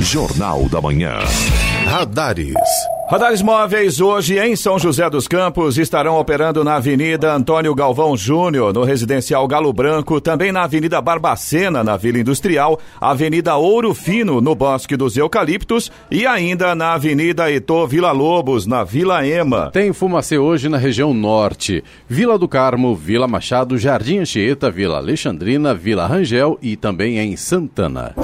Jornal da Manhã. Radares. Radares móveis hoje em São José dos Campos estarão operando na Avenida Antônio Galvão Júnior, no residencial Galo Branco, também na Avenida Barbacena, na Vila Industrial, Avenida Ouro Fino, no Bosque dos Eucaliptos e ainda na Avenida Etô Vila Lobos, na Vila Ema. Tem fumacê hoje na região norte. Vila do Carmo, Vila Machado, Jardim Anchieta, Vila Alexandrina, Vila Rangel e também em Santana.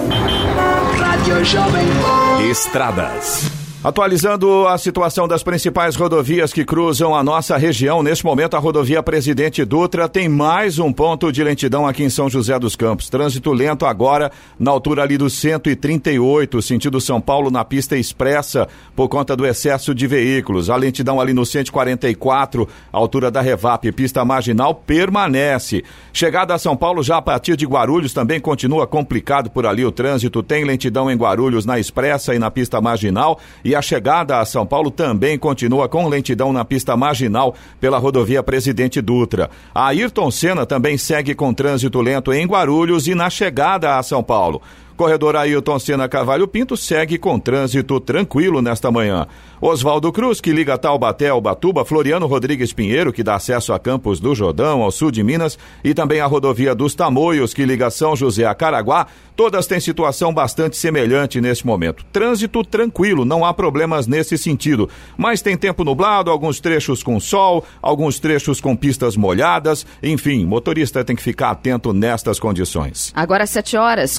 Estradas. Atualizando a situação das principais rodovias que cruzam a nossa região, neste momento a rodovia Presidente Dutra tem mais um ponto de lentidão aqui em São José dos Campos. Trânsito lento agora na altura ali do 138, sentido São Paulo na pista expressa por conta do excesso de veículos. A lentidão ali no 144, altura da Revap, pista marginal permanece. Chegada a São Paulo já a partir de Guarulhos também continua complicado por ali o trânsito. Tem lentidão em Guarulhos na expressa e na pista marginal e a chegada a São Paulo também continua com lentidão na pista marginal pela rodovia Presidente Dutra. A Ayrton Senna também segue com trânsito lento em Guarulhos e na chegada a São Paulo. Corredor Ailton Senna Cavalho Pinto segue com trânsito tranquilo nesta manhã. Oswaldo Cruz, que liga Taubaté ao Batuba, Floriano Rodrigues Pinheiro, que dá acesso a Campos do Jordão, ao sul de Minas, e também a rodovia dos Tamoios, que liga São José a Caraguá, todas têm situação bastante semelhante neste momento. Trânsito tranquilo, não há problemas nesse sentido. Mas tem tempo nublado, alguns trechos com sol, alguns trechos com pistas molhadas, enfim, motorista tem que ficar atento nestas condições. Agora 7 horas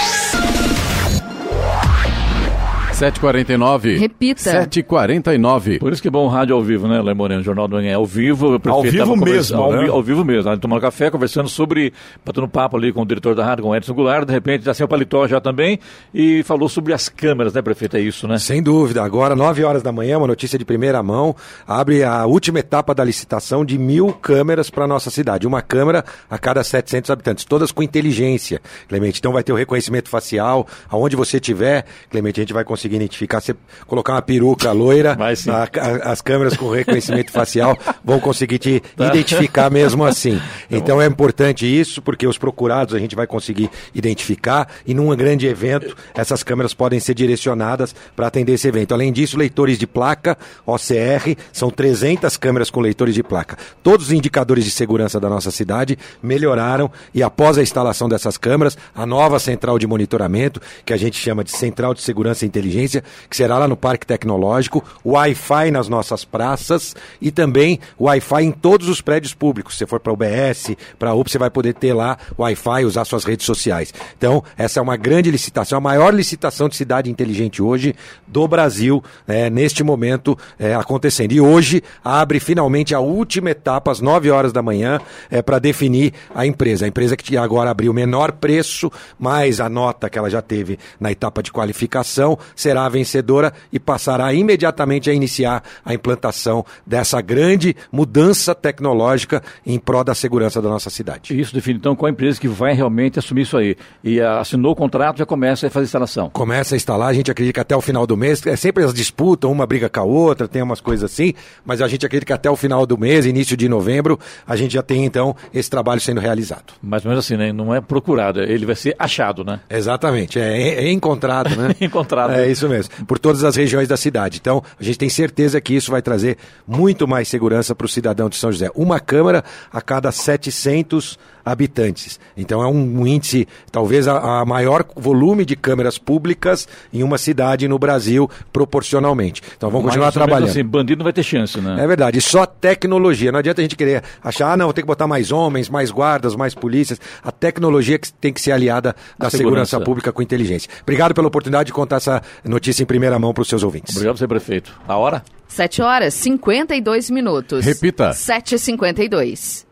7h49. Repita. 7h49. Por isso que é bom rádio ao vivo, né, Léo Moreno? Jornal do Manhã é ao vivo. Prefeito Ao vivo mesmo, Ao, né? ao vivo mesmo. Tomando café, conversando sobre... Batendo papo ali com o diretor da rádio, com o Edson Goulart. De repente, já saiu o paletó já também. E falou sobre as câmeras, né, prefeito? É isso, né? Sem dúvida. Agora, 9 horas da manhã, uma notícia de primeira mão. Abre a última etapa da licitação de mil câmeras para nossa cidade. Uma câmera a cada 700 habitantes, todas com inteligência, Clemente. Então vai ter o reconhecimento facial. Aonde você estiver, Clemente, a gente vai conseguir identificar. Você colocar uma peruca loira, a- a- as câmeras com reconhecimento facial vão conseguir te identificar mesmo assim. Então é importante isso, porque os procurados a gente vai conseguir identificar e num grande evento essas câmeras podem ser direcionadas para atender esse evento. Além disso, leitores de placa, OCR, são 300 câmeras com leitores de placa. Todos os indicadores de segurança da nossa cidade melhoraram e após a instalação dessas câmeras, a nova central de monitoramento, que a gente chama de Central de Segurança Inteligente, que será lá no Parque Tecnológico, Wi-Fi nas nossas praças e também Wi-Fi em todos os prédios públicos. Se você for para o UBS, para a UP, você vai poder ter lá Wi-Fi, usar suas redes sociais. Então, essa é uma grande licitação, a maior licitação de cidade inteligente hoje do Brasil, é, neste momento é, acontecendo. E hoje abre finalmente a última etapa, às 9 horas da manhã, é, para definir a empresa. A empresa que agora abriu o menor preço, mais a nota que ela já teve na etapa de qualificação, será a vencedora e passará imediatamente a iniciar a implantação dessa grande mudança tecnológica em prol da segurança da nossa cidade. Isso define então qual a empresa que vai realmente assumir isso aí. E assinou o contrato, já começa a fazer a instalação. Começa a instalar, a gente acredita que até o final do mês, é sempre as disputas, uma briga com a outra, tem umas coisas assim, mas a gente acredita que até o final do mês, início de novembro, a gente já tem então esse trabalho sendo realizado. Mais ou menos assim, né? Não é procurado, ele vai ser achado, né? Exatamente, é, é encontrado, né? encontrado. É isso mesmo, por todas as regiões da cidade. Então, a gente tem certeza que isso vai trazer muito mais segurança para o cidadão de São José. Uma câmara a cada 700 habitantes. Então é um, índice, talvez a, a, maior volume de câmeras públicas em uma cidade no Brasil, proporcionalmente. Então vamos Mas, continuar trabalhando. Assim, bandido não vai ter chance, né? É verdade. E só tecnologia. Não adianta a gente querer achar, ah, não, tem que botar mais homens, mais guardas, mais polícias. A tecnologia que tem que ser aliada da segurança. segurança. pública com inteligência. Obrigado pela oportunidade de contar essa notícia em primeira mão para os seus ouvintes. Obrigado, senhor prefeito. A hora? 7 horas 52 minutos. Repita. 7h52.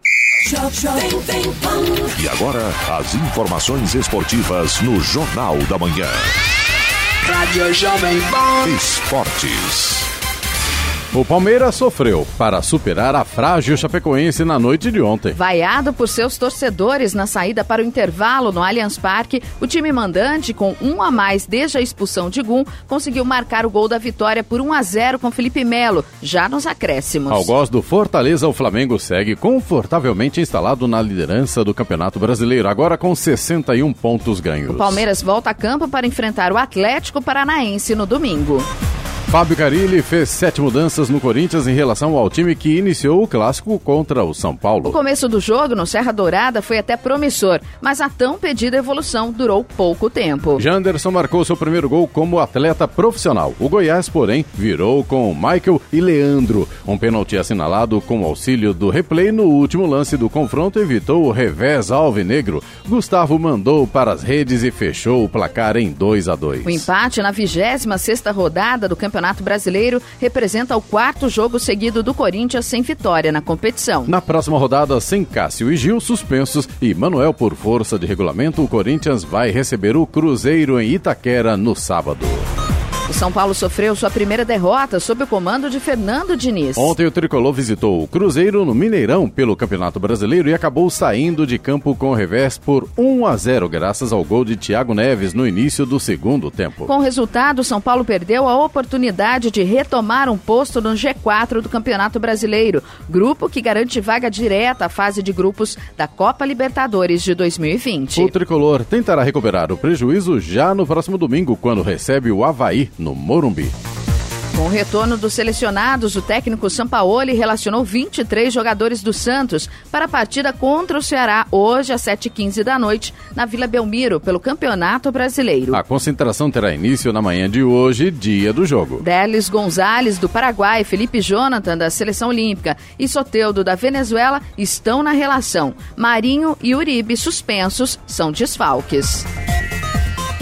E agora, as informações esportivas no Jornal da Manhã. Rádio Jovem Pan. Esportes. O Palmeiras sofreu para superar a frágil Chapecoense na noite de ontem. Vaiado por seus torcedores na saída para o intervalo no Allianz Parque, o time mandante, com um a mais desde a expulsão de Gum, conseguiu marcar o gol da vitória por 1 a 0 com Felipe Melo, já nos acréscimos. Ao gosto do Fortaleza, o Flamengo segue confortavelmente instalado na liderança do Campeonato Brasileiro, agora com 61 pontos ganhos. O Palmeiras volta a campo para enfrentar o Atlético Paranaense no domingo. Fábio Carilli fez sete mudanças no Corinthians em relação ao time que iniciou o clássico contra o São Paulo. O começo do jogo no Serra Dourada foi até promissor, mas a tão pedida evolução durou pouco tempo. Janderson marcou seu primeiro gol como atleta profissional. O Goiás, porém, virou com Michael e Leandro. Um pênalti assinalado com auxílio do replay no último lance do confronto evitou o revés alvinegro. Gustavo mandou para as redes e fechou o placar em 2 a 2. O empate na 26 sexta rodada do Campeonato Campeonato Brasileiro representa o quarto jogo seguido do Corinthians sem vitória na competição. Na próxima rodada, sem Cássio e Gil suspensos e Manuel por força de regulamento, o Corinthians vai receber o Cruzeiro em Itaquera no sábado. O São Paulo sofreu sua primeira derrota sob o comando de Fernando Diniz. Ontem o tricolor visitou o Cruzeiro no Mineirão pelo Campeonato Brasileiro e acabou saindo de campo com o revés por 1 a 0 graças ao gol de Thiago Neves no início do segundo tempo. Com o resultado, o São Paulo perdeu a oportunidade de retomar um posto no G4 do Campeonato Brasileiro, grupo que garante vaga direta à fase de grupos da Copa Libertadores de 2020. O tricolor tentará recuperar o prejuízo já no próximo domingo, quando recebe o Havaí no Morumbi. Com o retorno dos selecionados, o técnico Sampaoli relacionou 23 jogadores do Santos para a partida contra o Ceará hoje às 7h15 da noite na Vila Belmiro pelo Campeonato Brasileiro. A concentração terá início na manhã de hoje, dia do jogo. Delis Gonzalez do Paraguai, Felipe Jonathan da Seleção Olímpica e Soteudo da Venezuela estão na relação. Marinho e Uribe suspensos são desfalques.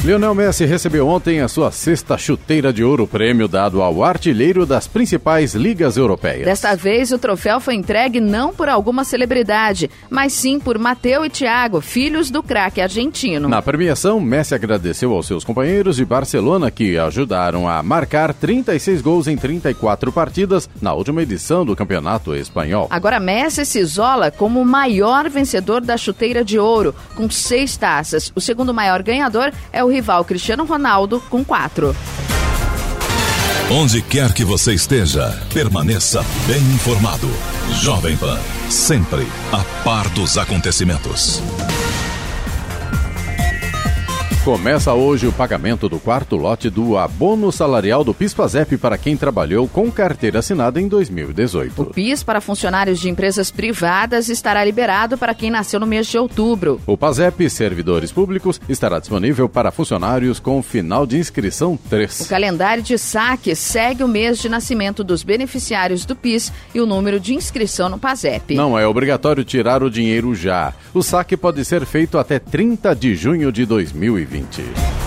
Lionel Messi recebeu ontem a sua sexta chuteira de ouro, prêmio dado ao artilheiro das principais ligas europeias. Desta vez, o troféu foi entregue não por alguma celebridade, mas sim por Mateu e Thiago, filhos do craque argentino. Na premiação, Messi agradeceu aos seus companheiros de Barcelona que ajudaram a marcar 36 gols em 34 partidas na última edição do Campeonato Espanhol. Agora, Messi se isola como o maior vencedor da chuteira de ouro, com seis taças. O segundo maior ganhador é o o rival Cristiano Ronaldo com quatro. Onde quer que você esteja, permaneça bem informado. Jovem Pan, sempre a par dos acontecimentos. Começa hoje o pagamento do quarto lote do abono salarial do PIS/PASEP para quem trabalhou com carteira assinada em 2018. O PIS para funcionários de empresas privadas estará liberado para quem nasceu no mês de outubro. O PASEP Servidores Públicos estará disponível para funcionários com final de inscrição 3. O calendário de saque segue o mês de nascimento dos beneficiários do PIS e o número de inscrição no PASEP. Não é obrigatório tirar o dinheiro já. O saque pode ser feito até 30 de junho de 2020. 2020.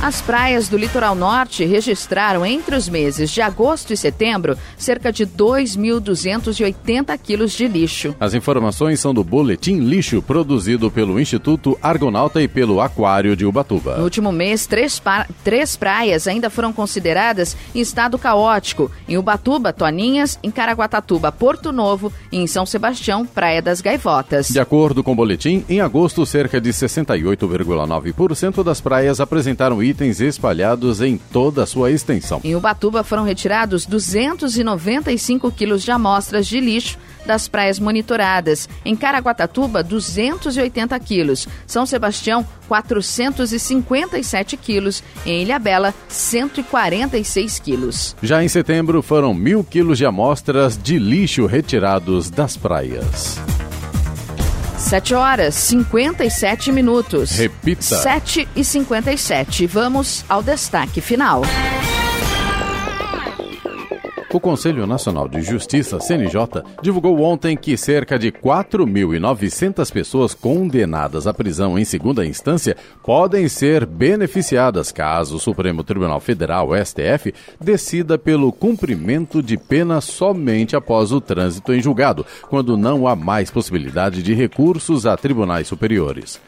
As praias do litoral norte registraram entre os meses de agosto e setembro cerca de 2.280 quilos de lixo. As informações são do Boletim Lixo, produzido pelo Instituto Argonauta e pelo Aquário de Ubatuba. No último mês, três, três praias ainda foram consideradas em estado caótico. Em Ubatuba, Toninhas, em Caraguatatuba, Porto Novo e em São Sebastião, Praia das Gaivotas. De acordo com o boletim, em agosto, cerca de 68,9% das praias apresentaram itens espalhados em toda a sua extensão. Em Ubatuba foram retirados 295 quilos de amostras de lixo das praias monitoradas. Em Caraguatatuba, 280 quilos. São Sebastião, 457 quilos. Em Ilhabela, 146 quilos. Já em setembro, foram mil quilos de amostras de lixo retirados das praias. 7 horas 57 minutos. Repita. 7 e 57. Vamos ao destaque final. O Conselho Nacional de Justiça, CNJ, divulgou ontem que cerca de 4.900 pessoas condenadas à prisão em segunda instância podem ser beneficiadas caso o Supremo Tribunal Federal, STF, decida pelo cumprimento de pena somente após o trânsito em julgado, quando não há mais possibilidade de recursos a tribunais superiores.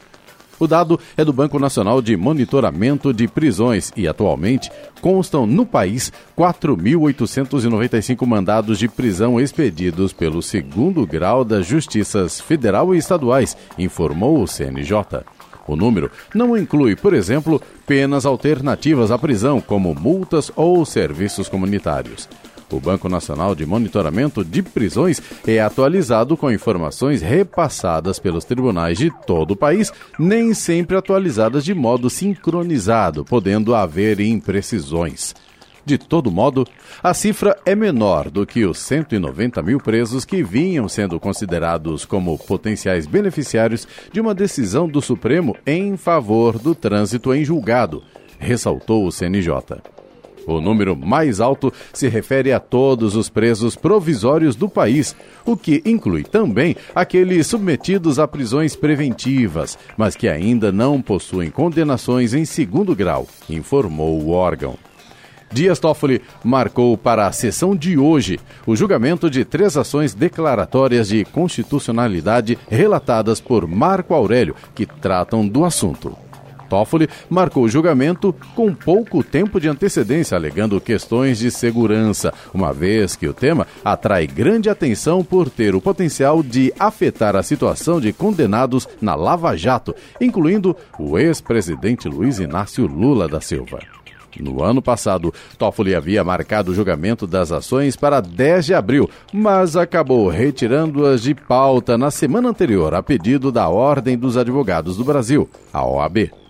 O dado é do Banco Nacional de Monitoramento de Prisões e, atualmente, constam no país 4.895 mandados de prisão expedidos pelo segundo grau das justiças federal e estaduais, informou o CNJ. O número não inclui, por exemplo, penas alternativas à prisão, como multas ou serviços comunitários. O Banco Nacional de Monitoramento de Prisões é atualizado com informações repassadas pelos tribunais de todo o país, nem sempre atualizadas de modo sincronizado, podendo haver imprecisões. De todo modo, a cifra é menor do que os 190 mil presos que vinham sendo considerados como potenciais beneficiários de uma decisão do Supremo em favor do trânsito em julgado, ressaltou o CNJ. O número mais alto se refere a todos os presos provisórios do país, o que inclui também aqueles submetidos a prisões preventivas, mas que ainda não possuem condenações em segundo grau, informou o órgão. Dias Toffoli marcou para a sessão de hoje o julgamento de três ações declaratórias de constitucionalidade relatadas por Marco Aurélio, que tratam do assunto. Toffoli marcou o julgamento com pouco tempo de antecedência, alegando questões de segurança, uma vez que o tema atrai grande atenção por ter o potencial de afetar a situação de condenados na Lava Jato, incluindo o ex-presidente Luiz Inácio Lula da Silva. No ano passado, Toffoli havia marcado o julgamento das ações para 10 de abril, mas acabou retirando-as de pauta na semana anterior a pedido da Ordem dos Advogados do Brasil, a OAB.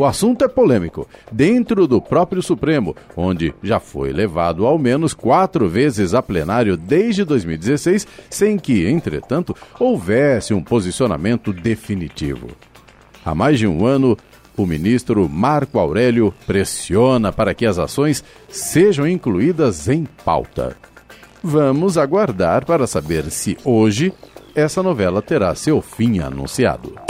O assunto é polêmico, dentro do próprio Supremo, onde já foi levado ao menos quatro vezes a plenário desde 2016, sem que, entretanto, houvesse um posicionamento definitivo. Há mais de um ano, o ministro Marco Aurélio pressiona para que as ações sejam incluídas em pauta. Vamos aguardar para saber se hoje essa novela terá seu fim anunciado.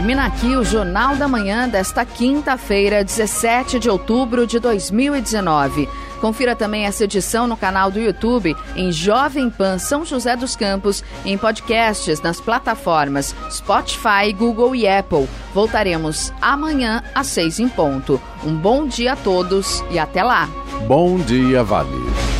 Termina aqui o Jornal da Manhã desta quinta-feira, 17 de outubro de 2019. Confira também essa edição no canal do YouTube em Jovem Pan São José dos Campos, em podcasts nas plataformas Spotify, Google e Apple. Voltaremos amanhã às seis em ponto. Um bom dia a todos e até lá. Bom dia, Vale.